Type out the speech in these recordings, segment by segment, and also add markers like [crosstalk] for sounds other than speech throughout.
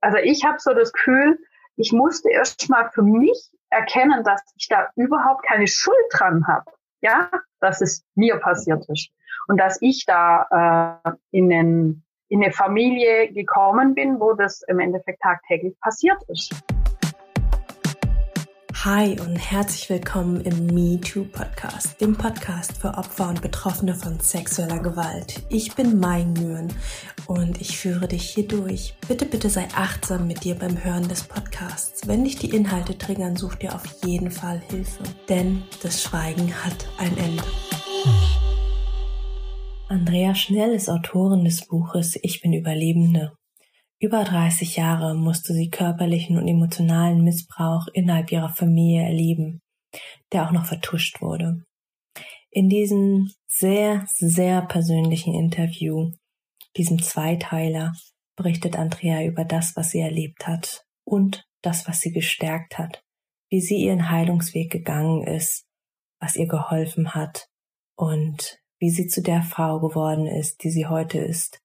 also ich habe so das Gefühl, ich musste erst mal für mich erkennen, dass ich da überhaupt keine Schuld dran habe. Ja, dass es mir passiert ist. Und dass ich da äh, in, den, in eine Familie gekommen bin, wo das im Endeffekt tagtäglich passiert ist. Hi und herzlich willkommen im Me Too Podcast, dem Podcast für Opfer und Betroffene von sexueller Gewalt. Ich bin Mai Nguyen und ich führe dich hier durch. Bitte, bitte sei achtsam mit dir beim Hören des Podcasts. Wenn dich die Inhalte triggern, such dir auf jeden Fall Hilfe, denn das Schweigen hat ein Ende. Andrea Schnell ist Autorin des Buches Ich bin Überlebende über 30 Jahre musste sie körperlichen und emotionalen Missbrauch innerhalb ihrer Familie erleben, der auch noch vertuscht wurde. In diesem sehr, sehr persönlichen Interview, diesem Zweiteiler, berichtet Andrea über das, was sie erlebt hat und das, was sie gestärkt hat, wie sie ihren Heilungsweg gegangen ist, was ihr geholfen hat und wie sie zu der Frau geworden ist, die sie heute ist,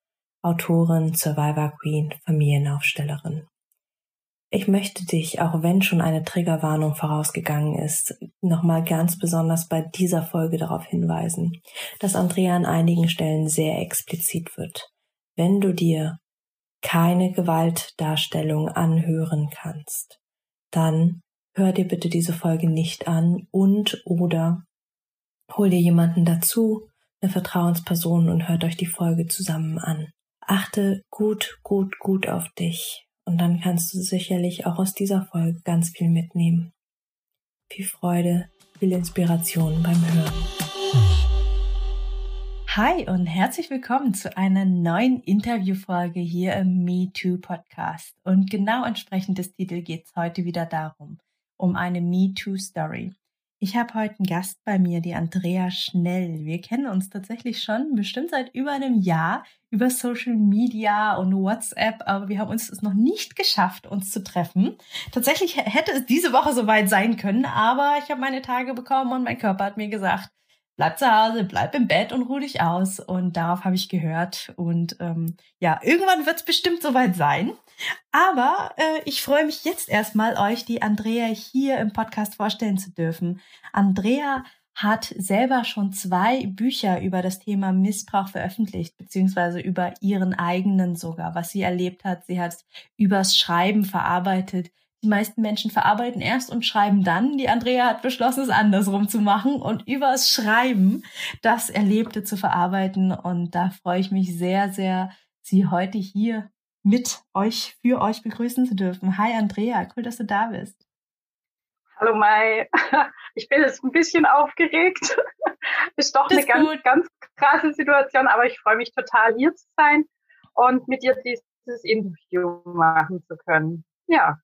Autorin, Survivor Queen, Familienaufstellerin. Ich möchte dich, auch wenn schon eine Triggerwarnung vorausgegangen ist, nochmal ganz besonders bei dieser Folge darauf hinweisen, dass Andrea an einigen Stellen sehr explizit wird. Wenn du dir keine Gewaltdarstellung anhören kannst, dann hör dir bitte diese Folge nicht an und oder hol dir jemanden dazu, eine Vertrauensperson und hört euch die Folge zusammen an achte gut, gut, gut auf dich. Und dann kannst du sicherlich auch aus dieser Folge ganz viel mitnehmen. Viel Freude, viel Inspiration beim Hören. Hi und herzlich willkommen zu einer neuen Interviewfolge hier im Me Too Podcast. Und genau entsprechend des Titels geht es heute wieder darum, um eine Me Too Story. Ich habe heute einen Gast bei mir, die Andrea Schnell. Wir kennen uns tatsächlich schon bestimmt seit über einem Jahr über Social Media und WhatsApp, aber wir haben uns es noch nicht geschafft, uns zu treffen. Tatsächlich hätte es diese Woche soweit sein können, aber ich habe meine Tage bekommen und mein Körper hat mir gesagt, bleib zu Hause, bleib im Bett und ruh dich aus. Und darauf habe ich gehört. Und ähm, ja, irgendwann wird es bestimmt soweit sein. Aber äh, ich freue mich jetzt erstmal, euch die Andrea hier im Podcast vorstellen zu dürfen. Andrea hat selber schon zwei Bücher über das Thema Missbrauch veröffentlicht, beziehungsweise über ihren eigenen sogar, was sie erlebt hat. Sie hat übers Schreiben verarbeitet. Die meisten Menschen verarbeiten erst und schreiben dann. Die Andrea hat beschlossen, es andersrum zu machen und übers Schreiben das Erlebte zu verarbeiten. Und da freue ich mich sehr, sehr, Sie heute hier mit euch, für euch begrüßen zu dürfen. Hi Andrea, cool, dass du da bist. Hallo Mai, [laughs] ich bin jetzt ein bisschen aufgeregt. [laughs] Ist doch eine ganz, ganz krasse Situation, aber ich freue mich total hier zu sein und mit dir dieses Interview machen zu können. Ja.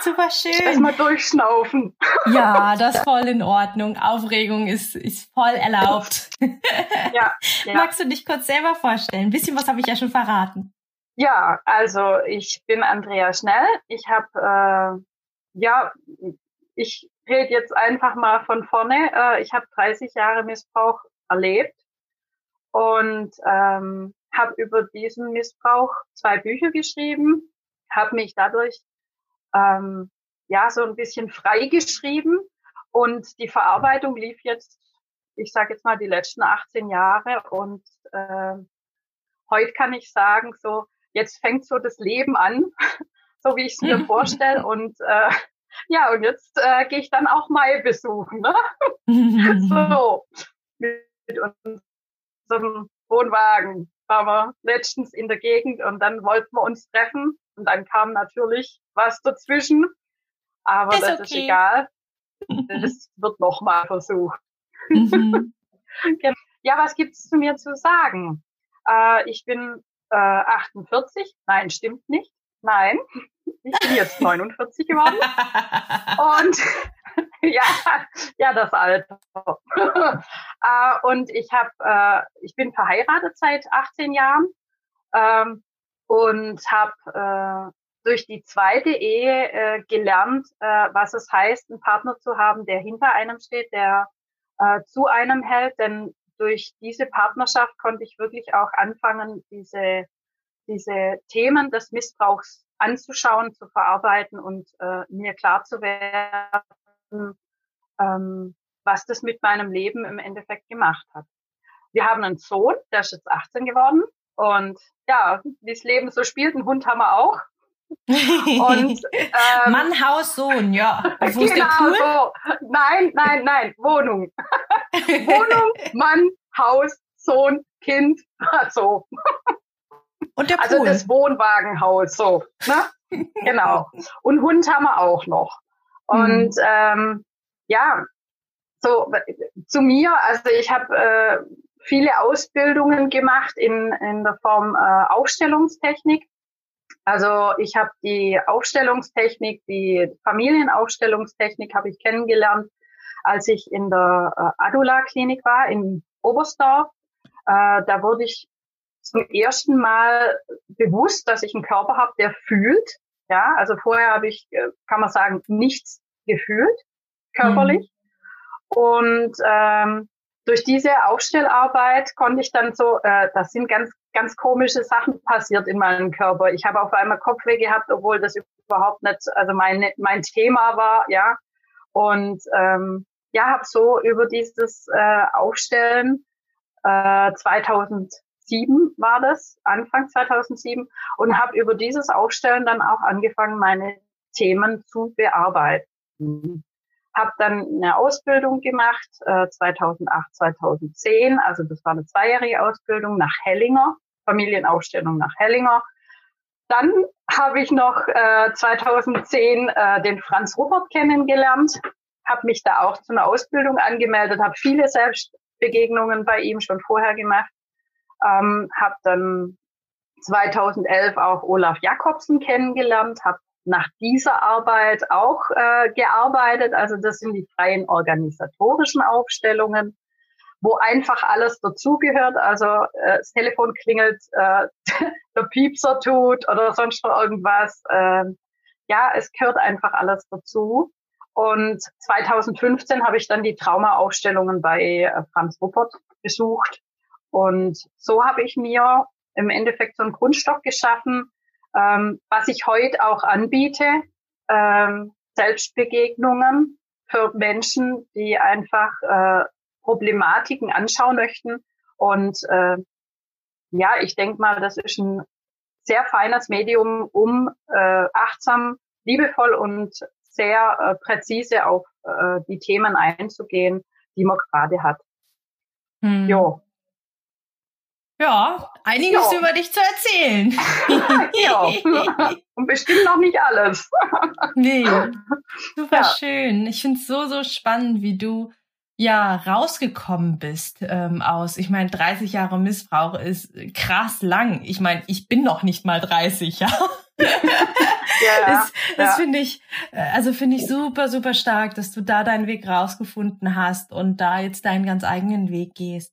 Super schön. Erstmal durchschnaufen. Ja, [laughs] das ist voll in Ordnung. Aufregung ist, ist voll erlaubt. Ja, [laughs] ja. Magst du dich kurz selber vorstellen? Ein bisschen was habe ich ja schon verraten. Ja, also ich bin Andrea Schnell. Ich habe, äh, ja, ich rede jetzt einfach mal von vorne. Äh, ich habe 30 Jahre Missbrauch erlebt und ähm, habe über diesen Missbrauch zwei Bücher geschrieben, habe mich dadurch ähm, ja so ein bisschen frei geschrieben und die Verarbeitung lief jetzt, ich sage jetzt mal die letzten 18 Jahre. Und äh, heute kann ich sagen, so jetzt fängt so das Leben an, [laughs] so wie ich es mir [laughs] vorstelle. Und äh, ja und jetzt äh, gehe ich dann auch mal besuchen, ne? [laughs] so mit unserem Wohnwagen waren wir letztens in der Gegend und dann wollten wir uns treffen und dann kam natürlich was dazwischen. Aber ist das okay. ist egal. [laughs] Das wird nochmal versucht. Mhm. [laughs] ja, was gibt's zu mir zu sagen? Äh, ich bin äh, 48. Nein, stimmt nicht. Nein, ich bin jetzt [laughs] 49 geworden. und ja, ja, das Alter. äh, und ich habe, äh, ich bin verheiratet seit 18 Jahren ähm, und habe äh, durch die zweite Ehe äh, gelernt, äh, was es heißt, einen Partner zu haben, der hinter einem steht, der äh, zu einem hält. Denn durch diese Partnerschaft konnte ich wirklich auch anfangen, diese diese Themen des Missbrauchs anzuschauen, zu verarbeiten und äh, mir klar zu werden, ähm, was das mit meinem Leben im Endeffekt gemacht hat. Wir haben einen Sohn, der ist jetzt 18 geworden und ja, wie das Leben so spielt, einen Hund haben wir auch. Und, [laughs] ähm, Mann, Haus, Sohn, ja. Wo ist genau, der Pool? So. Nein, nein, nein, Wohnung. [laughs] Wohnung, Mann, Haus, Sohn, Kind, [laughs] so. Und der also Pool. Also das Wohnwagenhaus, so. Ne? genau. Und Hund haben wir auch noch. Und mhm. ähm, ja, so zu mir, also ich habe äh, viele Ausbildungen gemacht in, in der Form äh, Aufstellungstechnik. Also ich habe die Aufstellungstechnik, die Familienaufstellungstechnik habe ich kennengelernt, als ich in der äh, Adula-Klinik war in Oberstdorf. Äh, da wurde ich zum ersten Mal bewusst, dass ich einen Körper habe, der fühlt. Ja, also vorher habe ich, äh, kann man sagen, nichts gefühlt, körperlich. Mhm. Und ähm, durch diese Aufstellarbeit konnte ich dann so, äh, das sind ganz, ganz komische Sachen passiert in meinem Körper. Ich habe auf einmal Kopfweh gehabt, obwohl das überhaupt nicht, also mein, mein Thema war, ja. Und ähm, ja, habe so über dieses äh, Aufstellen äh, 2007 war das, Anfang 2007, und habe über dieses Aufstellen dann auch angefangen, meine Themen zu bearbeiten habe dann eine Ausbildung gemacht, äh, 2008, 2010. Also das war eine zweijährige Ausbildung nach Hellinger, Familienaufstellung nach Hellinger. Dann habe ich noch äh, 2010 äh, den Franz Rupert kennengelernt, habe mich da auch zu einer Ausbildung angemeldet, habe viele Selbstbegegnungen bei ihm schon vorher gemacht, ähm, habe dann 2011 auch Olaf Jakobsen kennengelernt, habe nach dieser Arbeit auch äh, gearbeitet. Also das sind die freien organisatorischen Aufstellungen, wo einfach alles dazugehört. Also äh, das Telefon klingelt, äh, [laughs] der Piepser tut oder sonst noch irgendwas. Äh, ja, es gehört einfach alles dazu. Und 2015 habe ich dann die Traumaaufstellungen bei äh, Franz Ruppert besucht. Und so habe ich mir im Endeffekt so einen Grundstock geschaffen, ähm, was ich heute auch anbiete, ähm, Selbstbegegnungen für Menschen, die einfach äh, Problematiken anschauen möchten. Und äh, ja, ich denke mal, das ist ein sehr feines Medium, um äh, achtsam, liebevoll und sehr äh, präzise auf äh, die Themen einzugehen, die man gerade hat. Hm. Jo. Ja, einiges ja. über dich zu erzählen. [laughs] ja, [laughs] und bestimmt noch nicht alles. nee, [laughs] super ja. schön. Ich finde es so, so spannend, wie du ja rausgekommen bist ähm, aus. Ich meine, 30 Jahre Missbrauch ist krass lang. Ich meine, ich bin noch nicht mal 30, ja. ja, das das finde ich, äh, also finde ich super, super stark, dass du da deinen Weg rausgefunden hast und da jetzt deinen ganz eigenen Weg gehst.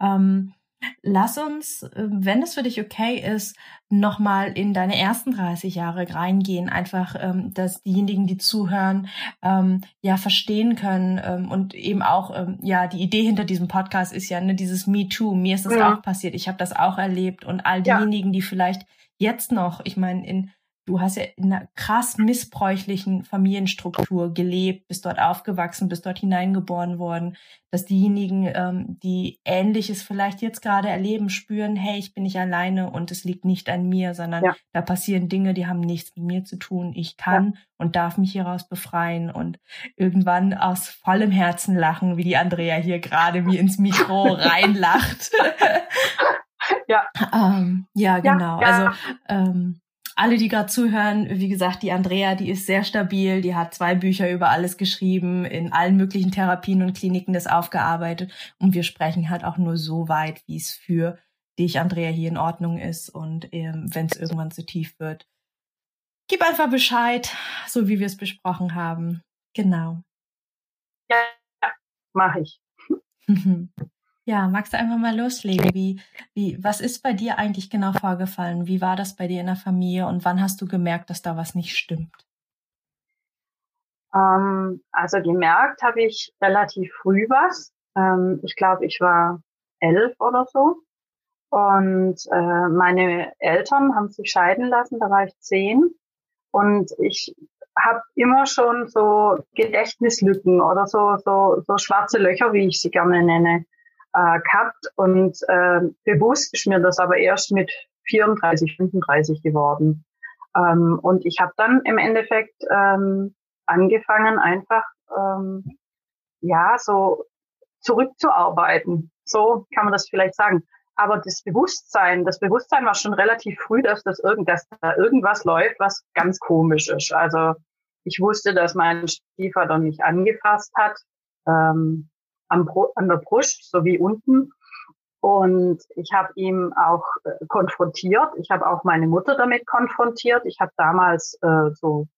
Ähm, Lass uns, äh, wenn es für dich okay ist, nochmal in deine ersten 30 Jahre reingehen, einfach, ähm, dass diejenigen, die zuhören, ähm, ja verstehen können ähm, und eben auch, ähm, ja, die Idee hinter diesem Podcast ist ja ne, dieses Me Too. Mir ist das ja. auch passiert, ich habe das auch erlebt und all diejenigen, ja. die vielleicht jetzt noch, ich meine, in du hast ja in einer krass missbräuchlichen Familienstruktur gelebt, bist dort aufgewachsen, bist dort hineingeboren worden, dass diejenigen, ähm, die Ähnliches vielleicht jetzt gerade erleben, spüren, hey, ich bin nicht alleine und es liegt nicht an mir, sondern ja. da passieren Dinge, die haben nichts mit mir zu tun. Ich kann ja. und darf mich hieraus befreien und irgendwann aus vollem Herzen lachen, wie die Andrea hier gerade mir ins Mikro [laughs] reinlacht. ja. [laughs] Ähm, ja, genau. Ja, also ähm, alle, die gerade zuhören, wie gesagt, die Andrea, die ist sehr stabil, die hat zwei Bücher über alles geschrieben, in allen möglichen Therapien und Kliniken das aufgearbeitet und wir sprechen halt auch nur so weit, wie es für dich, Andrea, hier in Ordnung ist und ähm, wenn es irgendwann zu tief wird, gib einfach Bescheid, so wie wir es besprochen haben. Genau. Ja, mache ich. [laughs] Ja, magst du einfach mal loslegen? Wie, wie, was ist bei dir eigentlich genau vorgefallen? Wie war das bei dir in der Familie und wann hast du gemerkt, dass da was nicht stimmt? Ähm, also gemerkt habe ich relativ früh was. Ähm, ich glaube, ich war elf oder so. Und äh, meine Eltern haben sich scheiden lassen, da war ich zehn. Und ich habe immer schon so Gedächtnislücken oder so, so, so schwarze Löcher, wie ich sie gerne nenne, äh, gehabt. Und äh, bewusst ist mir das aber erst mit 34, 35 geworden. Ähm, und ich habe dann im Endeffekt ähm, angefangen, einfach ähm, ja so zurückzuarbeiten. So kann man das vielleicht sagen. Aber das Bewusstsein, das Bewusstsein war schon relativ früh, dass das irgend, dass da irgendwas läuft, was ganz komisch ist. Also ich wusste, dass mein Stiefvater mich angefasst hat, ähm, am, an der Brust sowie unten. Und ich habe ihn auch äh, konfrontiert. Ich habe auch meine Mutter damit konfrontiert. Ich habe damals äh, so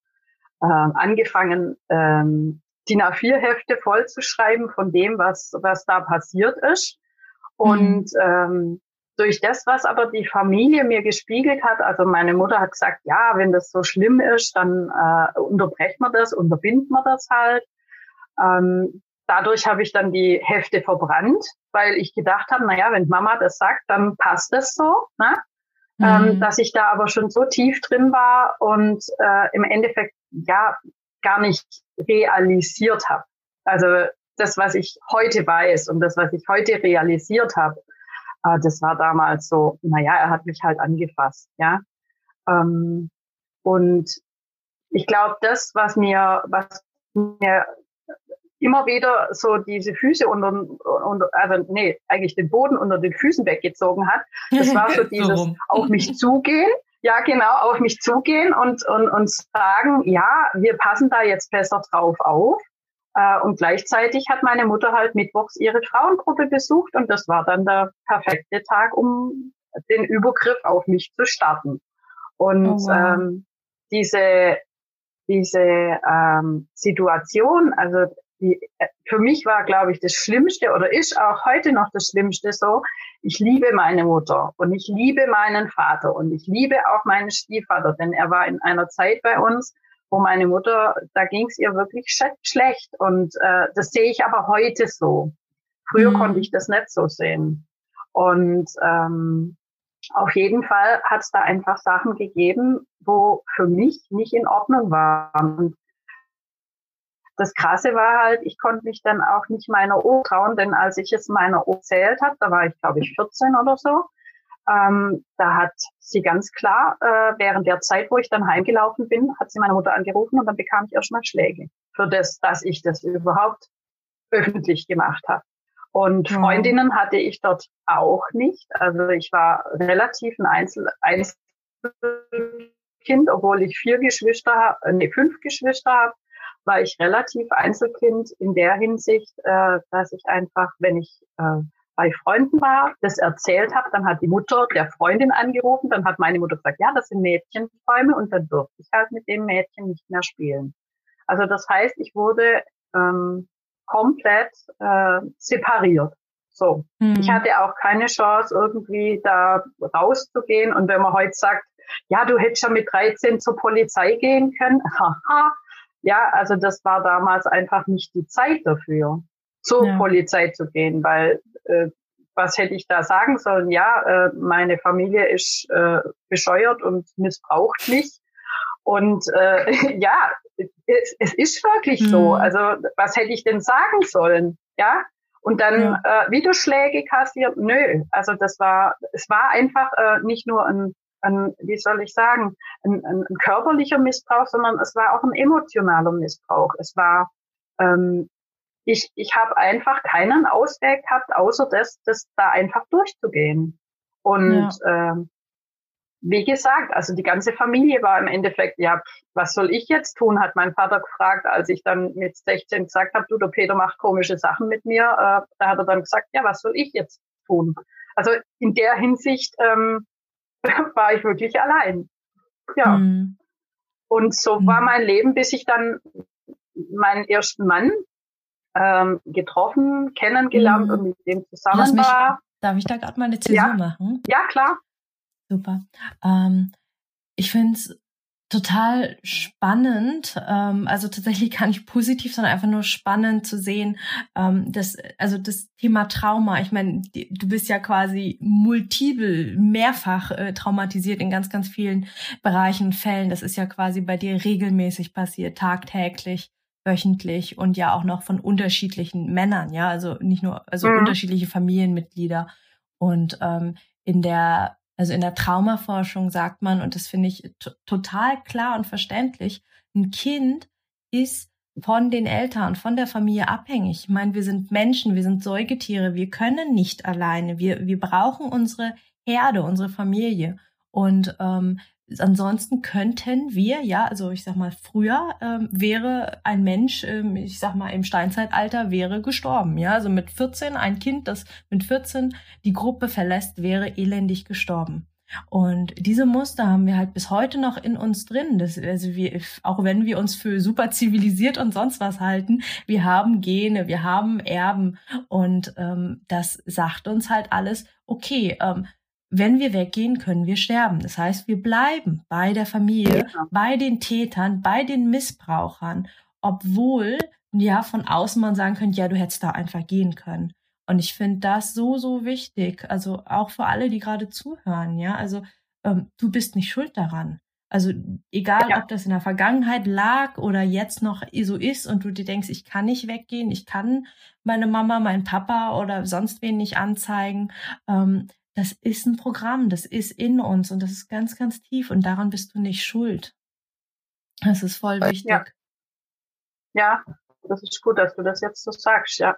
äh, angefangen, ähm, DIN A4-Hefte vollzuschreiben von dem, was, was da passiert ist. Und mhm. ähm, durch das, was aber die Familie mir gespiegelt hat, also meine Mutter hat gesagt, ja, wenn das so schlimm ist, dann äh, unterbrechen wir das, unterbinden wir das halt. Ähm, dadurch habe ich dann die Hefte verbrannt, weil ich gedacht habe, naja, wenn Mama das sagt, dann passt das so. Ne? Ähm, mhm. Ähm, dass ich da aber schon so tief drin war und äh, im Endeffekt ja gar nicht realisiert habe. Also das, was ich heute weiß und das, was ich heute realisiert habe, äh, das war damals so, naja, er hat mich halt angefasst, ja. Ähm, und ich glaube, das, was mir, was mir immer wieder so diese Füße unter, unter also nee, eigentlich den Boden unter den Füßen weggezogen hat. Das war so [laughs] dieses auf mich zugehen. Ja, genau, auf mich zugehen und, und, und sagen, ja, wir passen da jetzt besser drauf auf. Äh, und gleichzeitig hat meine Mutter halt mittwochs ihre Frauengruppe besucht und das war dann der perfekte Tag, um den Übergriff auf mich zu starten. Und oh wow. ähm, diese, diese ähm, Situation, also die, äh, für mich war, glaube ich, das Schlimmste oder ist auch heute noch das Schlimmste so, ich liebe meine Mutter und ich liebe meinen Vater und ich liebe auch meinen Stiefvater, denn er war in einer Zeit bei uns, wo meine Mutter, da ging es ihr wirklich sch schlecht. Und äh, das sehe ich aber heute so. Früher mhm. konnte ich das nicht so sehen. Und ähm, auf jeden Fall hat es da einfach Sachen gegeben, wo für mich nicht in Ordnung waren. Das Krasse war halt, ich konnte mich dann auch nicht meiner Oma trauen, denn als ich es meiner Oma erzählt habe, da war ich glaube ich 14 oder so, ähm, da hat sie ganz klar, äh, während der Zeit, wo ich dann heimgelaufen bin, hat sie meine Mutter angerufen und dann bekam ich erstmal Schläge für das, dass ich das überhaupt öffentlich gemacht habe. Und mhm. Freundinnen hatte ich dort auch nicht. Also ich war relativ ein Einzel Einzelkind, obwohl ich vier Geschwister habe, äh, nee, fünf Geschwister habe, war ich relativ Einzelkind in der Hinsicht, äh, dass ich einfach, wenn ich äh, bei Freunden war, das erzählt habe, dann hat die Mutter der Freundin angerufen, dann hat meine Mutter gesagt, ja, das sind Mädchenträume und dann durfte ich halt mit dem Mädchen nicht mehr spielen. Also das heißt, ich wurde ähm, komplett äh, separiert. So. Mhm. Ich hatte auch keine Chance, irgendwie da rauszugehen. Und wenn man heute sagt, ja, du hättest schon mit 13 zur Polizei gehen können, [laughs] haha, ja, also das war damals einfach nicht die Zeit dafür zur ja. Polizei zu gehen, weil äh, was hätte ich da sagen sollen? Ja, äh, meine Familie ist äh, bescheuert und missbraucht mich. Und äh, [laughs] ja, es, es ist wirklich mhm. so. Also was hätte ich denn sagen sollen? Ja. Und dann ja. äh, wieder Schläge kassiert? Nö. Also das war, es war einfach äh, nicht nur ein, ein, wie soll ich sagen, ein, ein, ein körperlicher Missbrauch, sondern es war auch ein emotionaler Missbrauch. Es war ähm, ich, ich habe einfach keinen Ausweg gehabt, außer das, das da einfach durchzugehen. Und ja. ähm, wie gesagt, also die ganze Familie war im Endeffekt, ja, was soll ich jetzt tun, hat mein Vater gefragt, als ich dann mit 16 gesagt habe, du, der Peter macht komische Sachen mit mir. Äh, da hat er dann gesagt, ja, was soll ich jetzt tun? Also in der Hinsicht ähm, [laughs] war ich wirklich allein. Ja. Mhm. Und so mhm. war mein Leben, bis ich dann meinen ersten Mann ähm, getroffen, kennengelernt mhm. und mit dem zusammen mich, war. Darf ich da gerade mal eine Zäsur ja. machen? Ja, klar. Super. Ähm, ich finde es total spannend. Ähm, also tatsächlich gar nicht positiv, sondern einfach nur spannend zu sehen, ähm, dass also das Thema Trauma. Ich meine, du bist ja quasi multiple, mehrfach äh, traumatisiert in ganz, ganz vielen Bereichen Fällen. Das ist ja quasi bei dir regelmäßig passiert, tagtäglich wöchentlich und ja auch noch von unterschiedlichen Männern, ja, also nicht nur, also mhm. unterschiedliche Familienmitglieder. Und ähm, in der also in der Traumaforschung sagt man, und das finde ich total klar und verständlich, ein Kind ist von den Eltern, von der Familie abhängig. Ich meine, wir sind Menschen, wir sind Säugetiere, wir können nicht alleine. Wir, wir brauchen unsere Herde, unsere Familie. Und ähm, ansonsten könnten wir, ja, also ich sag mal, früher ähm, wäre ein Mensch, ähm, ich sag mal, im Steinzeitalter wäre gestorben, ja, also mit 14, ein Kind, das mit 14 die Gruppe verlässt, wäre elendig gestorben. Und diese Muster haben wir halt bis heute noch in uns drin. Das, also wir, auch wenn wir uns für super zivilisiert und sonst was halten, wir haben Gene, wir haben Erben und ähm, das sagt uns halt alles, okay, ähm, wenn wir weggehen, können wir sterben. Das heißt, wir bleiben bei der Familie, ja. bei den Tätern, bei den Missbrauchern, obwohl ja von außen man sagen könnte, ja, du hättest da einfach gehen können. Und ich finde das so, so wichtig. Also auch für alle, die gerade zuhören, ja. Also ähm, du bist nicht schuld daran. Also egal, ja. ob das in der Vergangenheit lag oder jetzt noch so ist und du dir denkst, ich kann nicht weggehen, ich kann meine Mama, meinen Papa oder sonst wen nicht anzeigen. Ähm, das ist ein Programm, das ist in uns und das ist ganz, ganz tief und daran bist du nicht schuld. Das ist voll wichtig. Ja, ja das ist gut, dass du das jetzt so sagst, ja.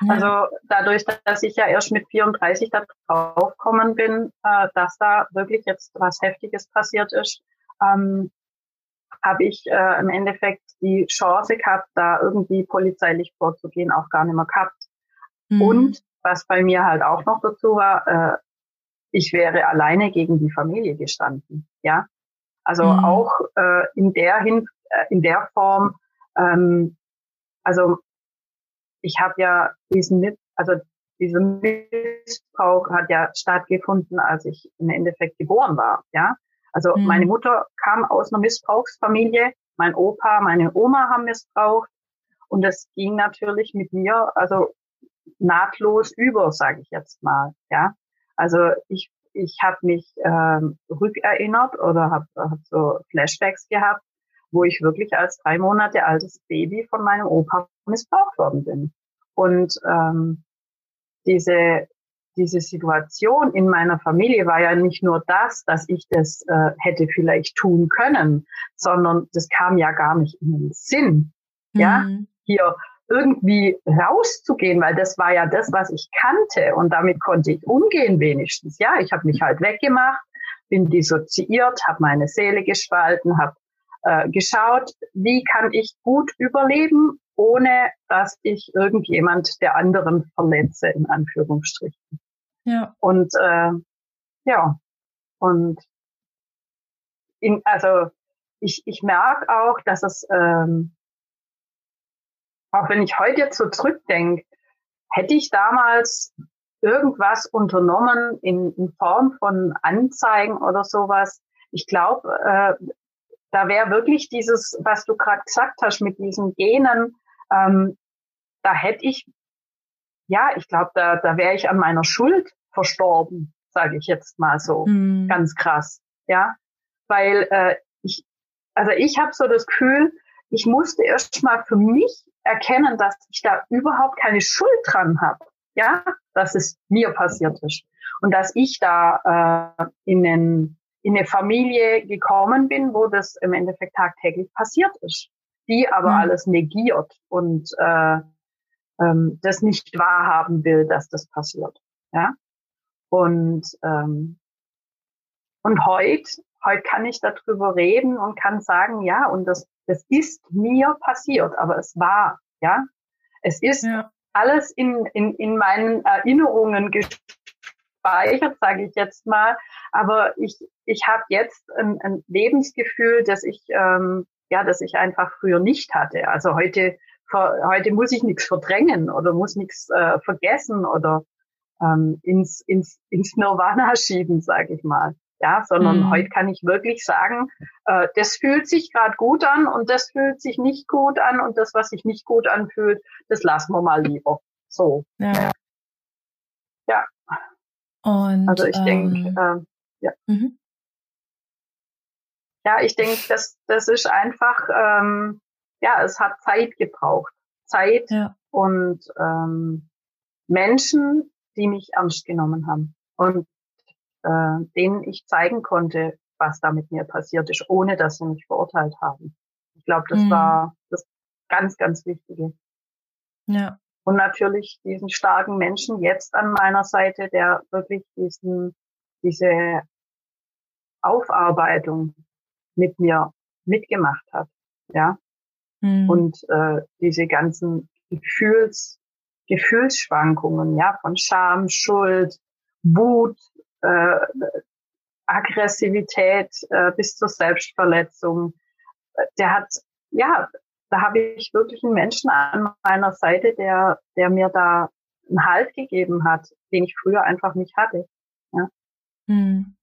ja. Also dadurch, dass ich ja erst mit 34 da drauf gekommen bin, äh, dass da wirklich jetzt was Heftiges passiert ist, ähm, habe ich äh, im Endeffekt die Chance gehabt, da irgendwie polizeilich vorzugehen, auch gar nicht mehr gehabt. Mhm. Und was bei mir halt auch noch dazu war, äh, ich wäre alleine gegen die Familie gestanden. Ja, also mhm. auch äh, in der hin, äh, in der Form. Ähm, also ich habe ja diesen mit, also dieser Missbrauch hat ja stattgefunden, als ich im Endeffekt geboren war. Ja, also mhm. meine Mutter kam aus einer Missbrauchsfamilie, mein Opa, meine Oma haben missbraucht und das ging natürlich mit mir, also nahtlos über, sage ich jetzt mal. Ja, also ich, ich habe mich ähm, rückerinnert oder habe hab so Flashbacks gehabt, wo ich wirklich als drei Monate altes Baby von meinem Opa missbraucht worden bin. Und ähm, diese, diese Situation in meiner Familie war ja nicht nur das, dass ich das äh, hätte vielleicht tun können, sondern das kam ja gar nicht in den Sinn. Mhm. Ja, hier irgendwie rauszugehen, weil das war ja das, was ich kannte und damit konnte ich umgehen wenigstens. Ja, ich habe mich halt weggemacht, bin dissoziiert, habe meine Seele gespalten, habe äh, geschaut, wie kann ich gut überleben, ohne dass ich irgendjemand der anderen verletze, in Anführungsstrichen. Ja. Und äh, ja, und in, also ich, ich merke auch, dass es ähm, auch wenn ich heute jetzt so zurückdenke, hätte ich damals irgendwas unternommen in, in Form von Anzeigen oder sowas. Ich glaube, äh, da wäre wirklich dieses, was du gerade gesagt hast mit diesen Genen, ähm, da hätte ich, ja, ich glaube, da, da wäre ich an meiner Schuld verstorben, sage ich jetzt mal so, mhm. ganz krass, ja, weil äh, ich, also ich habe so das Gefühl, ich musste erst mal für mich erkennen, dass ich da überhaupt keine Schuld dran habe, ja, dass es mir passiert ist und dass ich da äh, in, einen, in eine Familie gekommen bin, wo das im Endeffekt tagtäglich passiert ist, die aber mhm. alles negiert und äh, ähm, das nicht wahrhaben will, dass das passiert, ja. Und ähm, und heute, heute kann ich darüber reden und kann sagen, ja, und das das ist mir passiert, aber es war, ja. Es ist ja. alles in, in, in meinen Erinnerungen gespeichert, sage ich jetzt mal. Aber ich, ich habe jetzt ein, ein Lebensgefühl, das ich, ähm, ja, das ich einfach früher nicht hatte. Also heute, heute muss ich nichts verdrängen oder muss nichts äh, vergessen oder ähm, ins, ins, ins Nirvana [laughs] schieben, sage ich mal. Ja, sondern mhm. heute kann ich wirklich sagen, äh, das fühlt sich gerade gut an und das fühlt sich nicht gut an und das, was sich nicht gut anfühlt, das lassen wir mal lieber. So. Ja. Ja. Und, also ich ähm, denke, äh, ja. Mhm. Ja, ich denke, das, das ist einfach, ähm, ja, es hat Zeit gebraucht. Zeit ja. und ähm, Menschen, die mich ernst genommen haben und äh, denen ich zeigen konnte, was da mit mir passiert ist, ohne dass sie mich verurteilt haben. Ich glaube, das mhm. war das ganz, ganz Wichtige. Ja. Und natürlich diesen starken Menschen jetzt an meiner Seite, der wirklich diesen, diese Aufarbeitung mit mir mitgemacht hat. Ja. Mhm. Und äh, diese ganzen Gefühls, Gefühlsschwankungen, ja, von Scham, Schuld, Wut, äh, Aggressivität äh, bis zur Selbstverletzung. Der hat, ja, da habe ich wirklich einen Menschen an meiner Seite, der, der mir da einen Halt gegeben hat, den ich früher einfach nicht hatte. Ja. Hm.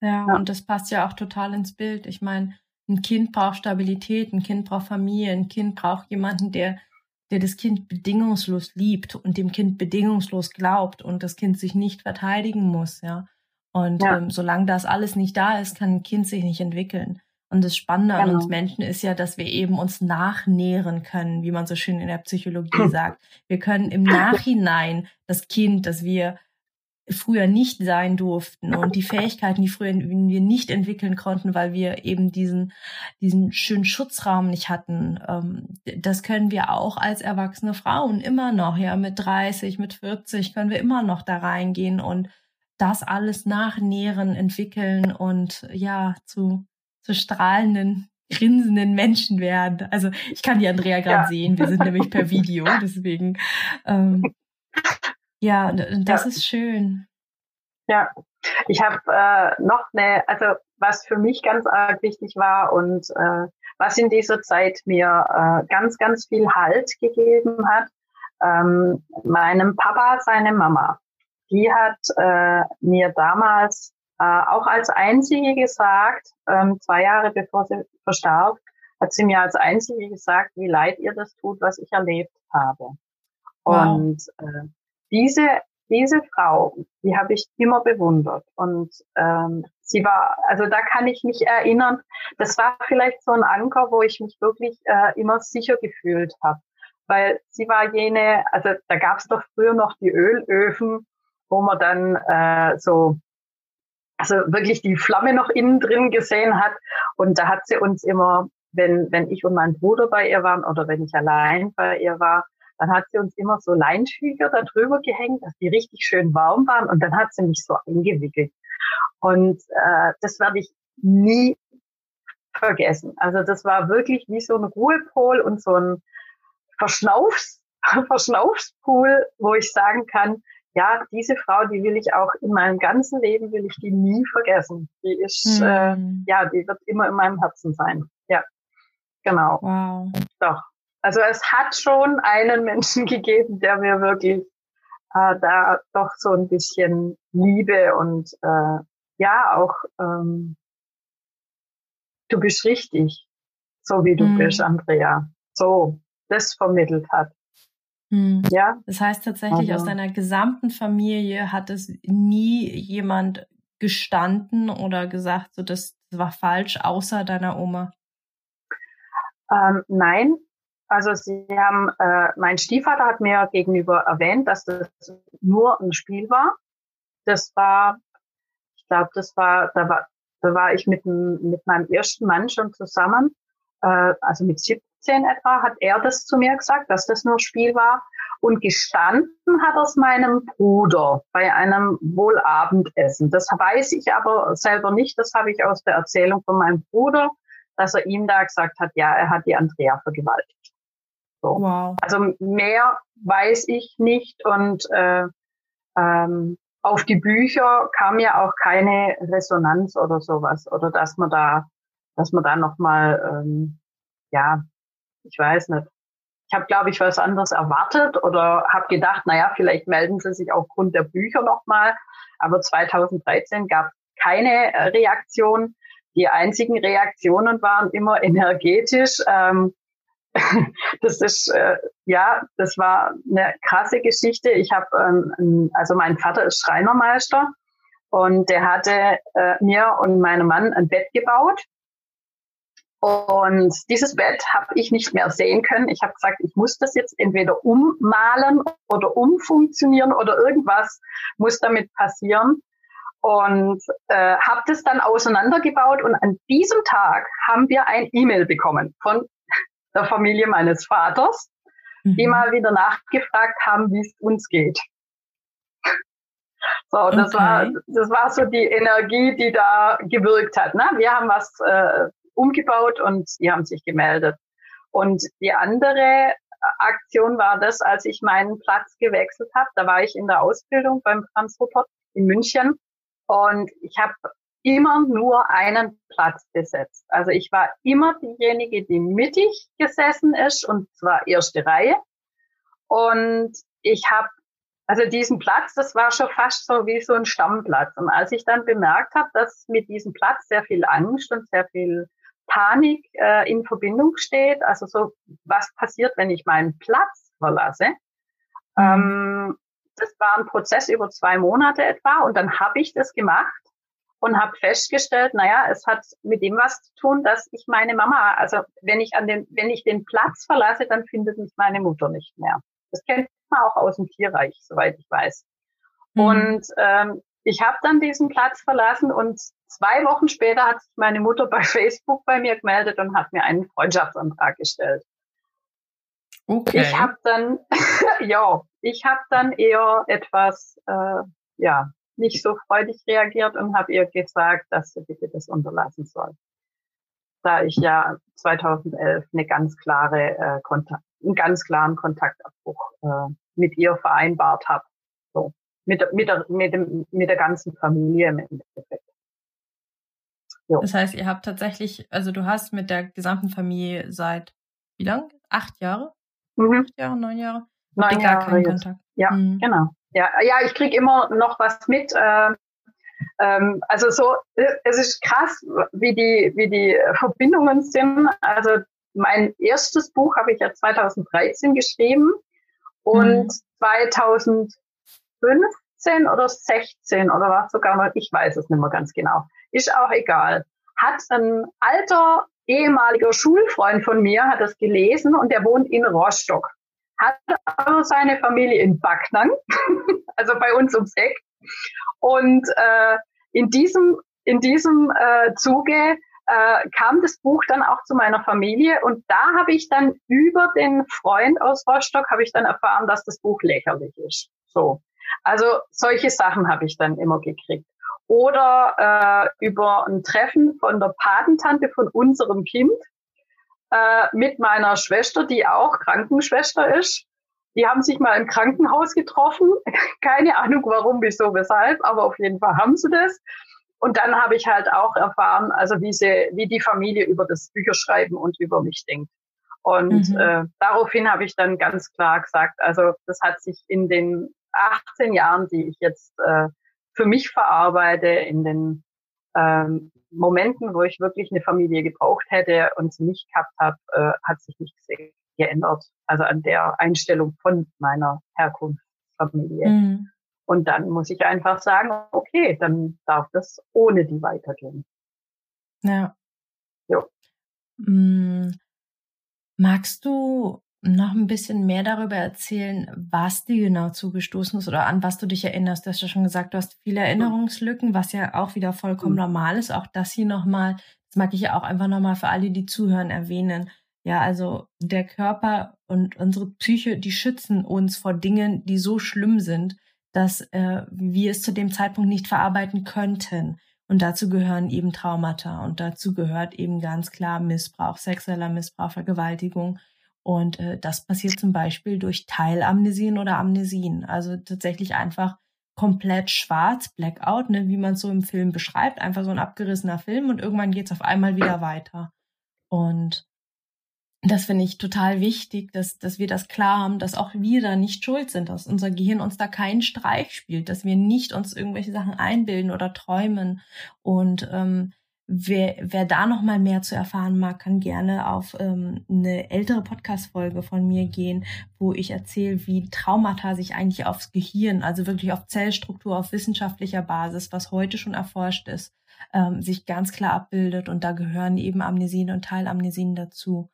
Ja, ja, und das passt ja auch total ins Bild. Ich meine, ein Kind braucht Stabilität, ein Kind braucht Familie, ein Kind braucht jemanden, der, der das Kind bedingungslos liebt und dem Kind bedingungslos glaubt und das Kind sich nicht verteidigen muss, ja. Und ja. Ähm, solange das alles nicht da ist, kann ein Kind sich nicht entwickeln. Und das Spannende genau. an uns Menschen ist ja, dass wir eben uns nachnähren können, wie man so schön in der Psychologie [laughs] sagt. Wir können im Nachhinein das Kind, das wir früher nicht sein durften und die Fähigkeiten, die früher wir nicht entwickeln konnten, weil wir eben diesen, diesen schönen Schutzraum nicht hatten. Ähm, das können wir auch als erwachsene Frauen immer noch, ja, mit 30, mit 40 können wir immer noch da reingehen und das alles nachnähren, entwickeln und ja, zu, zu strahlenden, grinsenden Menschen werden. Also ich kann die Andrea gerade ja. sehen, wir sind nämlich per Video, deswegen ähm, [laughs] ja, das ja. ist schön. Ja, ich habe äh, noch eine, also was für mich ganz arg wichtig war und äh, was in dieser Zeit mir äh, ganz, ganz viel Halt gegeben hat, ähm, meinem Papa, seine Mama. Die hat äh, mir damals äh, auch als einzige gesagt, ähm, zwei Jahre bevor sie verstarb, hat sie mir als einzige gesagt, wie leid ihr das tut, was ich erlebt habe. Wow. Und äh, diese, diese Frau, die habe ich immer bewundert. Und ähm, sie war, also da kann ich mich erinnern, das war vielleicht so ein Anker, wo ich mich wirklich äh, immer sicher gefühlt habe. Weil sie war jene, also da gab es doch früher noch die Ölöfen, wo man dann äh, so also wirklich die Flamme noch innen drin gesehen hat. Und da hat sie uns immer, wenn, wenn ich und mein Bruder bei ihr waren oder wenn ich allein bei ihr war, dann hat sie uns immer so Leintücher da drüber gehängt, dass die richtig schön warm waren und dann hat sie mich so eingewickelt. Und äh, das werde ich nie vergessen. Also das war wirklich wie so ein Ruhepol und so ein Verschnaufs, [laughs] Verschnaufspool, wo ich sagen kann, ja, diese Frau, die will ich auch in meinem ganzen Leben, will ich die nie vergessen. Die ist, mhm. äh, ja, die wird immer in meinem Herzen sein. Ja, genau. Wow. Doch. Also es hat schon einen [laughs] Menschen gegeben, der mir wirklich äh, da doch so ein bisschen Liebe und äh, ja auch ähm, du bist richtig, so wie du mhm. bist, Andrea. So, das vermittelt hat. Mhm. Ja. Das heißt tatsächlich, also. aus deiner gesamten Familie hat es nie jemand gestanden oder gesagt, so das war falsch, außer deiner Oma. Ähm, nein, also sie haben, äh, mein Stiefvater hat mir gegenüber erwähnt, dass das nur ein Spiel war. Das war, ich glaube, das war, da war, da war ich mit, mit meinem ersten Mann schon zusammen, äh, also mit 17 etwa, hat er das zu mir gesagt, dass das nur Spiel war. Und gestanden hat er es meinem Bruder bei einem Wohlabendessen. Das weiß ich aber selber nicht. Das habe ich aus der Erzählung von meinem Bruder, dass er ihm da gesagt hat, ja, er hat die Andrea vergewaltigt. So. Wow. Also mehr weiß ich nicht und äh, ähm, auf die Bücher kam ja auch keine Resonanz oder sowas oder dass man da, dass man da noch mal, ähm, ja, ich weiß nicht. Ich habe, glaube ich, was anderes erwartet oder habe gedacht, naja, vielleicht melden sie sich aufgrund der Bücher noch mal. Aber 2013 gab keine äh, Reaktion. Die einzigen Reaktionen waren immer [laughs] energetisch. Ähm, [laughs] das ist äh, ja, das war eine krasse Geschichte. Ich habe, ähm, also mein Vater ist Schreinermeister und der hatte äh, mir und meinem Mann ein Bett gebaut. Und dieses Bett habe ich nicht mehr sehen können. Ich habe gesagt, ich muss das jetzt entweder ummalen oder umfunktionieren oder irgendwas muss damit passieren. Und äh, habe das dann auseinandergebaut und an diesem Tag haben wir ein E-Mail bekommen von der Familie meines Vaters, mhm. die mal wieder nachgefragt haben, wie es uns geht. So, das okay. war das war so die Energie, die da gewirkt hat. Ne? Wir haben was äh, umgebaut und die haben sich gemeldet. Und die andere Aktion war das, als ich meinen Platz gewechselt habe. Da war ich in der Ausbildung beim Transport in München und ich habe immer nur einen Platz besetzt. Also ich war immer diejenige, die mittig gesessen ist und zwar erste Reihe. Und ich habe also diesen Platz, das war schon fast so wie so ein Stammplatz. Und als ich dann bemerkt habe, dass mit diesem Platz sehr viel Angst und sehr viel Panik äh, in Verbindung steht, also so, was passiert, wenn ich meinen Platz verlasse, mhm. ähm, das war ein Prozess über zwei Monate etwa und dann habe ich das gemacht und habe festgestellt, naja, es hat mit dem was zu tun, dass ich meine Mama, also wenn ich an den, wenn ich den Platz verlasse, dann findet mich meine Mutter nicht mehr. Das kennt man auch aus dem Tierreich, soweit ich weiß. Mhm. Und ähm, ich habe dann diesen Platz verlassen und zwei Wochen später hat sich meine Mutter bei [laughs] Facebook bei mir gemeldet und hat mir einen Freundschaftsantrag gestellt. Okay. Ich habe dann, [laughs] ja, ich habe dann eher etwas, äh, ja, nicht so freudig reagiert und habe ihr gesagt, dass sie bitte das unterlassen soll. Da ich ja 2011 eine ganz klare äh, Kontakt, einen ganz klaren Kontaktabbruch äh, mit ihr vereinbart habe. So. Mit, mit, der, mit, dem, mit der ganzen Familie im Endeffekt. Jo. Das heißt, ihr habt tatsächlich, also du hast mit der gesamten Familie seit wie lang? Acht Jahre? Mhm. Acht Jahre, neun Jahre? Neun Jahre. Keinen Kontakt. Ja, mhm. genau. Ja, ja, ich krieg immer noch was mit. Äh, ähm, also so, es ist krass, wie die, wie die Verbindungen sind. Also mein erstes Buch habe ich ja 2013 geschrieben und mhm. 2015 oder 16 oder was sogar noch, ich weiß es nicht mehr ganz genau, ist auch egal, hat ein alter ehemaliger Schulfreund von mir, hat das gelesen und der wohnt in Rostock. Hat aber seine Familie in Backnang, [laughs] also bei uns ums Eck. Und äh, in diesem, in diesem äh, Zuge äh, kam das Buch dann auch zu meiner Familie und da habe ich dann über den Freund aus Rostock habe ich dann erfahren, dass das Buch lächerlich ist. So, also solche Sachen habe ich dann immer gekriegt. Oder äh, über ein Treffen von der Patentante von unserem Kind äh, mit meiner Schwester, die auch Krankenschwester ist. Die haben sich mal im Krankenhaus getroffen. [laughs] Keine Ahnung warum, wieso, weshalb, aber auf jeden Fall haben sie das. Und dann habe ich halt auch erfahren, also wie sie, wie die Familie über das Bücherschreiben und über mich denkt. Und mhm. äh, daraufhin habe ich dann ganz klar gesagt, also das hat sich in den 18 Jahren, die ich jetzt äh, für mich verarbeite, in den ähm, Momenten, wo ich wirklich eine Familie gebraucht hätte und sie nicht gehabt habe, äh, hat sich nichts geändert. Also an der Einstellung von meiner Herkunftsfamilie. Mhm. Und dann muss ich einfach sagen, okay, dann darf das ohne die weitergehen. Ja. Jo. Mm, magst du noch ein bisschen mehr darüber erzählen, was dir genau zugestoßen ist oder an was du dich erinnerst? Du hast ja schon gesagt, du hast viele Erinnerungslücken, was ja auch wieder vollkommen mhm. normal ist. Auch das hier nochmal, das mag ich ja auch einfach nochmal für alle, die zuhören, erwähnen. Ja, also der Körper und unsere Psyche, die schützen uns vor Dingen, die so schlimm sind, dass äh, wir es zu dem Zeitpunkt nicht verarbeiten könnten. Und dazu gehören eben Traumata und dazu gehört eben ganz klar Missbrauch, sexueller Missbrauch, Vergewaltigung. Und äh, das passiert zum Beispiel durch Teilamnesien oder Amnesien. Also tatsächlich einfach komplett schwarz, Blackout, ne, wie man es so im Film beschreibt, einfach so ein abgerissener Film und irgendwann geht es auf einmal wieder weiter. Und das finde ich total wichtig, dass, dass wir das klar haben, dass auch wir da nicht schuld sind, dass unser Gehirn uns da keinen Streich spielt, dass wir nicht uns irgendwelche Sachen einbilden oder träumen. Und ähm, wer, wer da noch mal mehr zu erfahren mag, kann gerne auf ähm, eine ältere Podcast-Folge von mir gehen, wo ich erzähle, wie Traumata sich eigentlich aufs Gehirn, also wirklich auf Zellstruktur, auf wissenschaftlicher Basis, was heute schon erforscht ist, ähm, sich ganz klar abbildet. Und da gehören eben Amnesien und Teilamnesien dazu.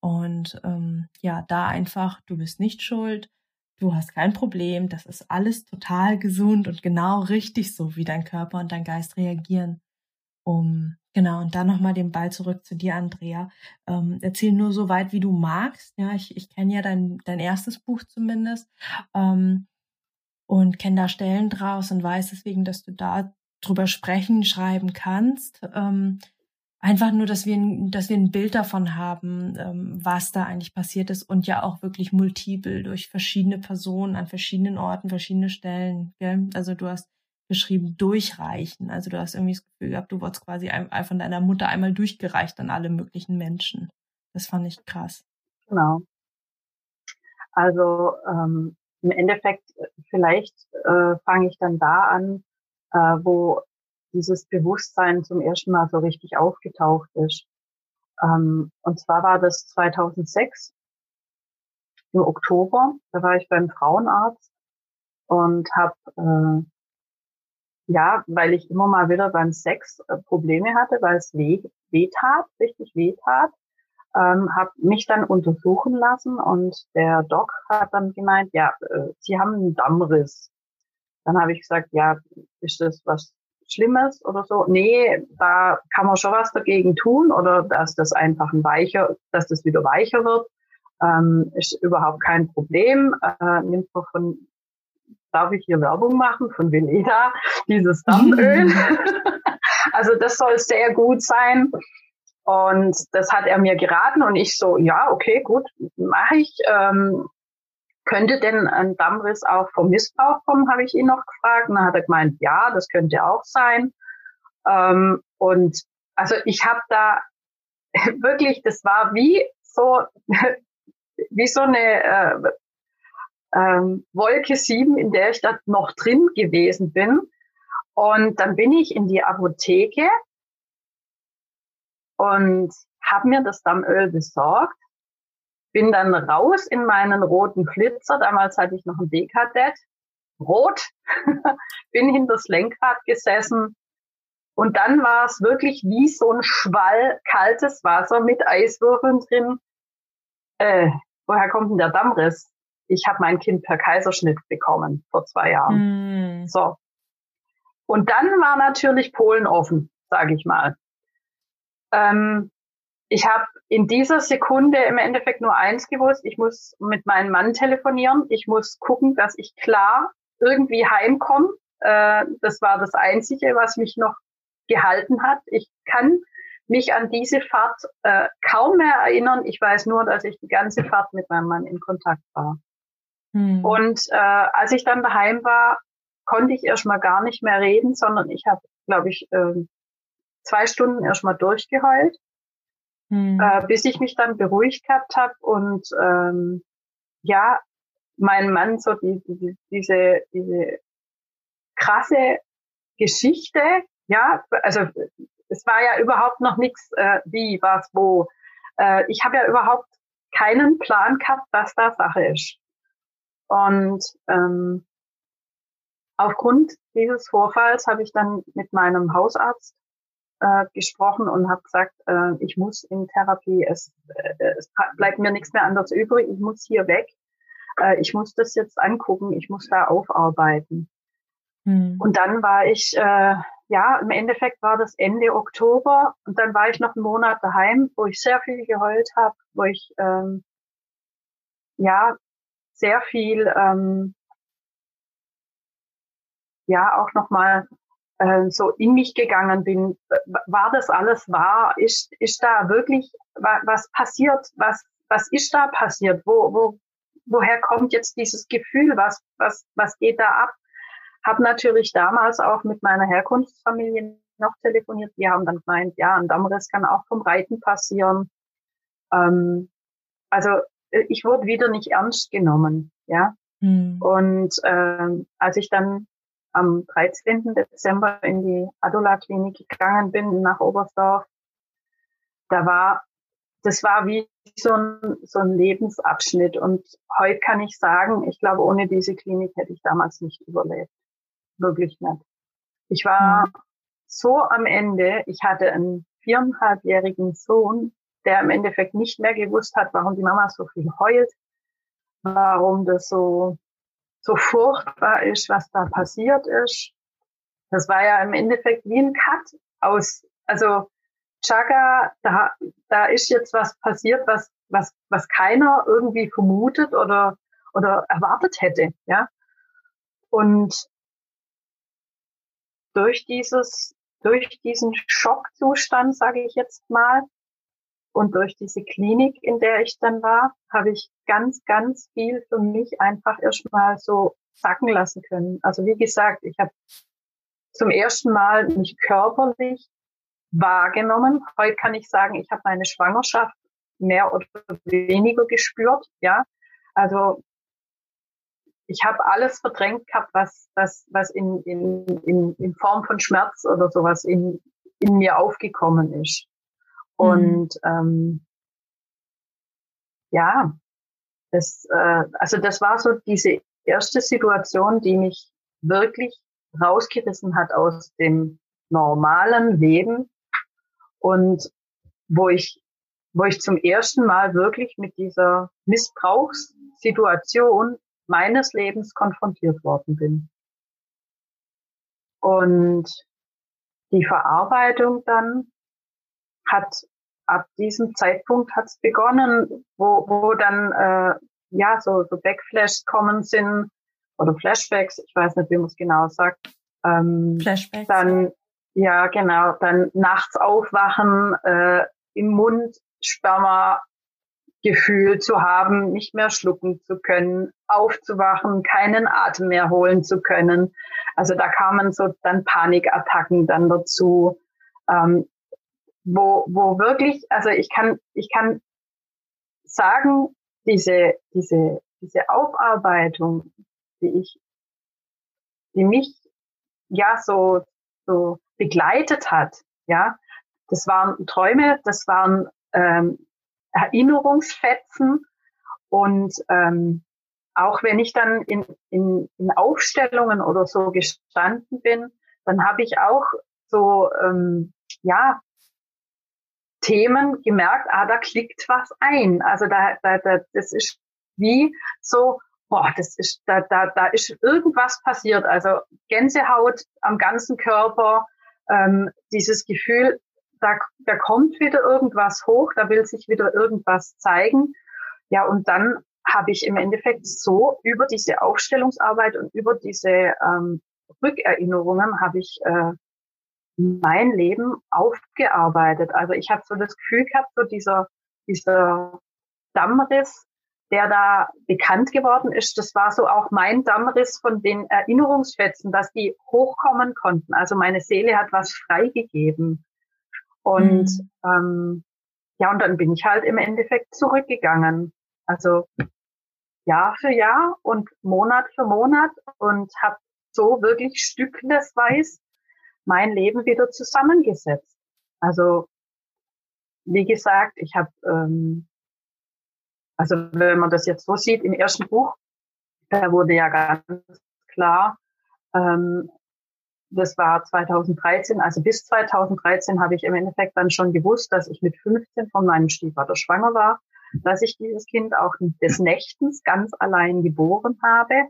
Und ähm, ja, da einfach, du bist nicht schuld, du hast kein Problem, das ist alles total gesund und genau richtig so, wie dein Körper und dein Geist reagieren. Um, genau, und dann nochmal den Ball zurück zu dir, Andrea. Ähm, erzähl nur so weit, wie du magst. Ja, ich, ich kenne ja dein, dein erstes Buch zumindest ähm, und kenne da Stellen draus und weiß deswegen, dass du da drüber sprechen, schreiben kannst. Ähm, einfach nur, dass wir, dass wir ein Bild davon haben, ähm, was da eigentlich passiert ist und ja auch wirklich multiple durch verschiedene Personen an verschiedenen Orten, verschiedene Stellen. Gell? Also du hast geschrieben durchreichen. Also du hast irgendwie das Gefühl gehabt, du wurdest quasi von deiner Mutter einmal durchgereicht an alle möglichen Menschen. Das fand ich krass. Genau. Also ähm, im Endeffekt, vielleicht äh, fange ich dann da an, äh, wo dieses Bewusstsein zum ersten Mal so richtig aufgetaucht ist. Ähm, und zwar war das 2006 im Oktober. Da war ich beim Frauenarzt und habe äh, ja, weil ich immer mal wieder beim Sex äh, Probleme hatte, weil es weh, weh tat, richtig weh tat, ähm, habe mich dann untersuchen lassen und der Doc hat dann gemeint, ja, äh, Sie haben einen Dammriss. Dann habe ich gesagt, ja, ist das was Schlimmes oder so. Nee, da kann man schon was dagegen tun oder dass das einfach ein weicher, dass das wieder weicher wird. Ähm, ist überhaupt kein Problem. Äh, nimmt man von, darf ich hier Werbung machen von Veleda, dieses Dammöl. [laughs] also das soll sehr gut sein. Und das hat er mir geraten und ich so, ja, okay, gut, mache ich. Ähm, könnte denn ein Dammriss auch vom Missbrauch kommen, habe ich ihn noch gefragt. Und dann hat er gemeint, ja, das könnte auch sein. Ähm, und also ich habe da [laughs] wirklich, das war wie so, [laughs] wie so eine äh, ähm, Wolke sieben, in der ich da noch drin gewesen bin. Und dann bin ich in die Apotheke und habe mir das Dammöl besorgt bin dann raus in meinen roten Flitzer. Damals hatte ich noch ein Dekadett. Rot. [laughs] bin hinter das Lenkrad gesessen. Und dann war es wirklich wie so ein Schwall kaltes Wasser mit Eiswürfeln drin. Äh, woher kommt denn der Dammriss? Ich habe mein Kind per Kaiserschnitt bekommen vor zwei Jahren. Mm. So. Und dann war natürlich Polen offen, sage ich mal. Ähm, ich habe in dieser Sekunde im Endeffekt nur eins gewusst. Ich muss mit meinem Mann telefonieren. Ich muss gucken, dass ich klar irgendwie heimkomme. Äh, das war das Einzige, was mich noch gehalten hat. Ich kann mich an diese Fahrt äh, kaum mehr erinnern. Ich weiß nur, dass ich die ganze Fahrt mit meinem Mann in Kontakt war. Hm. Und äh, als ich dann daheim war, konnte ich erstmal gar nicht mehr reden, sondern ich habe, glaube ich, äh, zwei Stunden erstmal durchgeheult hm. äh, bis ich mich dann beruhigt gehabt habe und ähm, ja, mein Mann so die, die, diese, diese krasse Geschichte, ja, also es war ja überhaupt noch nichts, äh, wie, was, wo. Äh, ich habe ja überhaupt keinen Plan gehabt, was da Sache ist. Und ähm, aufgrund dieses Vorfalls habe ich dann mit meinem Hausarzt äh, gesprochen und habe gesagt, äh, ich muss in Therapie, es, äh, es bleibt mir nichts mehr anderes übrig, ich muss hier weg, äh, ich muss das jetzt angucken, ich muss da aufarbeiten. Hm. Und dann war ich, äh, ja, im Endeffekt war das Ende Oktober und dann war ich noch einen Monat daheim, wo ich sehr viel geheult habe, wo ich ähm, ja sehr viel ähm, ja auch nochmal äh, so in mich gegangen bin, war das alles wahr? Ist, ist da wirklich was passiert? Was, was ist da passiert? Wo, wo, woher kommt jetzt dieses Gefühl? Was, was, was geht da ab? Hab natürlich damals auch mit meiner Herkunftsfamilie noch telefoniert. Die haben dann gemeint, ja, ein Dammriss kann auch vom Reiten passieren. Ähm, also ich wurde wieder nicht ernst genommen, ja. Mhm. Und ähm, als ich dann am 13. Dezember in die Adola-Klinik gegangen bin nach Oberstdorf, da war, das war wie so ein, so ein Lebensabschnitt. Und heute kann ich sagen, ich glaube, ohne diese Klinik hätte ich damals nicht überlebt. Wirklich nicht. Ich war mhm. so am Ende, ich hatte einen viereinhalbjährigen Sohn, der im Endeffekt nicht mehr gewusst hat, warum die Mama so viel heult, warum das so, so furchtbar ist, was da passiert ist. Das war ja im Endeffekt wie ein Cut aus, also Chaga, da, da ist jetzt was passiert, was, was, was keiner irgendwie vermutet oder, oder erwartet hätte, ja. Und durch dieses, durch diesen Schockzustand, sage ich jetzt mal, und durch diese Klinik, in der ich dann war, habe ich ganz, ganz viel für mich einfach erstmal so sacken lassen können. Also wie gesagt, ich habe zum ersten Mal mich körperlich wahrgenommen. Heute kann ich sagen, ich habe meine Schwangerschaft mehr oder weniger gespürt. Ja, also ich habe alles verdrängt gehabt, was, was, was in, in, in, in Form von Schmerz oder sowas in, in mir aufgekommen ist. Mhm. Und ähm, ja, das, äh, also das war so diese erste Situation, die mich wirklich rausgerissen hat aus dem normalen Leben und wo ich, wo ich zum ersten Mal wirklich mit dieser Missbrauchssituation meines Lebens konfrontiert worden bin. Und die Verarbeitung dann hat ab diesem Zeitpunkt hat's begonnen, wo, wo dann äh, ja so, so Backflashes kommen sind oder Flashbacks, ich weiß nicht, wie man es genau sagt. Ähm, Flashbacks. Dann ja genau, dann nachts aufwachen, äh, im Mund Sperma Gefühl zu haben, nicht mehr schlucken zu können, aufzuwachen, keinen Atem mehr holen zu können. Also da kamen so dann Panikattacken dann dazu, ähm, wo, wo wirklich, also ich kann, ich kann sagen, diese, diese, diese Aufarbeitung, die ich, die mich ja so, so begleitet hat, ja, das waren Träume, das waren ähm, Erinnerungsfetzen und ähm, auch wenn ich dann in, in, in Aufstellungen oder so gestanden bin, dann habe ich auch so ähm, ja Themen gemerkt, ah, da klickt was ein. Also da, da, da das ist wie so, boah, das ist, da, da, da ist irgendwas passiert. Also Gänsehaut am ganzen Körper, ähm, dieses Gefühl, da, da kommt wieder irgendwas hoch, da will sich wieder irgendwas zeigen. Ja, und dann habe ich im Endeffekt so über diese Aufstellungsarbeit und über diese ähm, Rückerinnerungen habe ich äh, mein Leben aufgearbeitet. Also ich habe so das Gefühl gehabt, so dieser, dieser Dammriss, der da bekannt geworden ist, das war so auch mein Dammriss von den Erinnerungsfetzen, dass die hochkommen konnten. Also meine Seele hat was freigegeben. Und mhm. ähm, ja, und dann bin ich halt im Endeffekt zurückgegangen. Also Jahr für Jahr und Monat für Monat und habe so wirklich stücklesweise mein Leben wieder zusammengesetzt. Also wie gesagt, ich habe, ähm, also wenn man das jetzt so sieht, im ersten Buch, da wurde ja ganz klar, ähm, das war 2013, also bis 2013 habe ich im Endeffekt dann schon gewusst, dass ich mit 15 von meinem Stiefvater schwanger war, dass ich dieses Kind auch des Nächtens ganz allein geboren habe,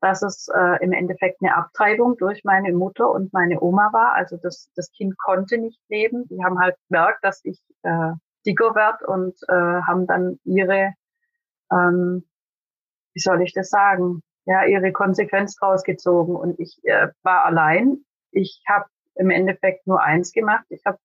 dass es äh, im Endeffekt eine Abtreibung durch meine Mutter und meine Oma war. Also das, das Kind konnte nicht leben. Die haben halt gemerkt, dass ich äh, dicker werde und äh, haben dann ihre, ähm, wie soll ich das sagen, ja ihre Konsequenz draus gezogen und ich äh, war allein. Ich habe im Endeffekt nur eins gemacht. Ich habe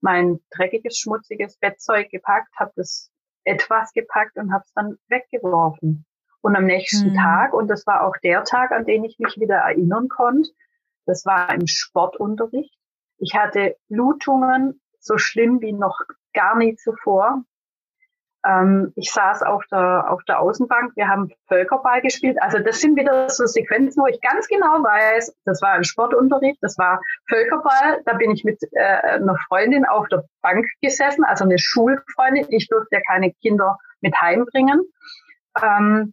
mein dreckiges, schmutziges Bettzeug gepackt, habe das etwas gepackt und habe es dann weggeworfen. Und am nächsten mhm. Tag, und das war auch der Tag, an den ich mich wieder erinnern konnte, das war im Sportunterricht. Ich hatte Blutungen so schlimm wie noch gar nie zuvor. Ähm, ich saß auf der, auf der Außenbank, wir haben Völkerball gespielt. Also das sind wieder so Sequenzen, wo ich ganz genau weiß, das war ein Sportunterricht, das war Völkerball. Da bin ich mit äh, einer Freundin auf der Bank gesessen, also eine Schulfreundin. Ich durfte ja keine Kinder mit heimbringen. Ähm,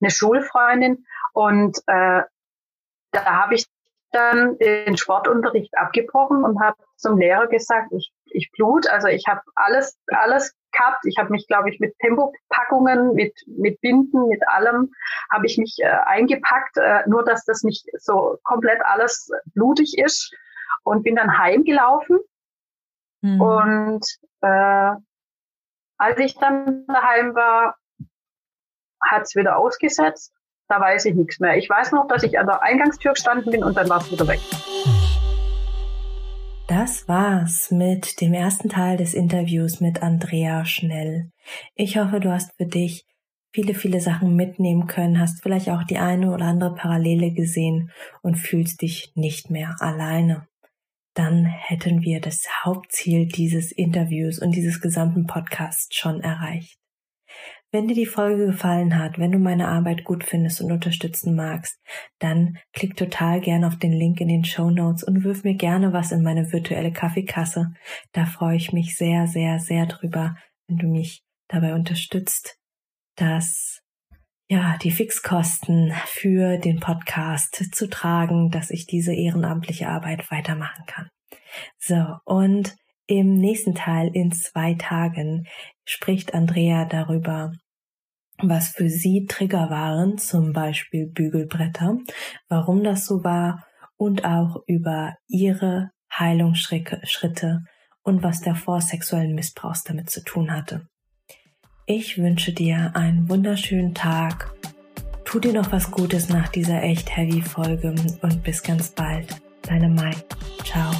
eine Schulfreundin. Und äh, da habe ich dann den Sportunterricht abgebrochen und habe zum Lehrer gesagt, ich, ich blut, also ich habe alles, alles gehabt. Ich habe mich, glaube ich, mit Tempopackungen, mit, mit Binden, mit allem, habe ich mich äh, eingepackt, äh, nur dass das nicht so komplett alles blutig ist und bin dann heimgelaufen. Mhm. Und äh, als ich dann daheim war, hat es wieder ausgesetzt. Da weiß ich nichts mehr. Ich weiß noch, dass ich an der Eingangstür gestanden bin und dann war es wieder weg. Das war's mit dem ersten Teil des Interviews mit Andrea Schnell. Ich hoffe, du hast für dich viele, viele Sachen mitnehmen können, hast vielleicht auch die eine oder andere Parallele gesehen und fühlst dich nicht mehr alleine. Dann hätten wir das Hauptziel dieses Interviews und dieses gesamten Podcasts schon erreicht. Wenn dir die Folge gefallen hat, wenn du meine Arbeit gut findest und unterstützen magst, dann klick total gerne auf den Link in den Show Notes und wirf mir gerne was in meine virtuelle Kaffeekasse. Da freue ich mich sehr, sehr, sehr drüber, wenn du mich dabei unterstützt, dass ja, die Fixkosten für den Podcast zu tragen, dass ich diese ehrenamtliche Arbeit weitermachen kann. So, und im nächsten Teil in zwei Tagen spricht Andrea darüber, was für sie Trigger waren, zum Beispiel Bügelbretter, warum das so war und auch über ihre Heilungsschritte und was der vorsexuellen Missbrauchs damit zu tun hatte. Ich wünsche dir einen wunderschönen Tag. Tu dir noch was Gutes nach dieser echt heavy Folge und bis ganz bald. Deine Mai. Ciao.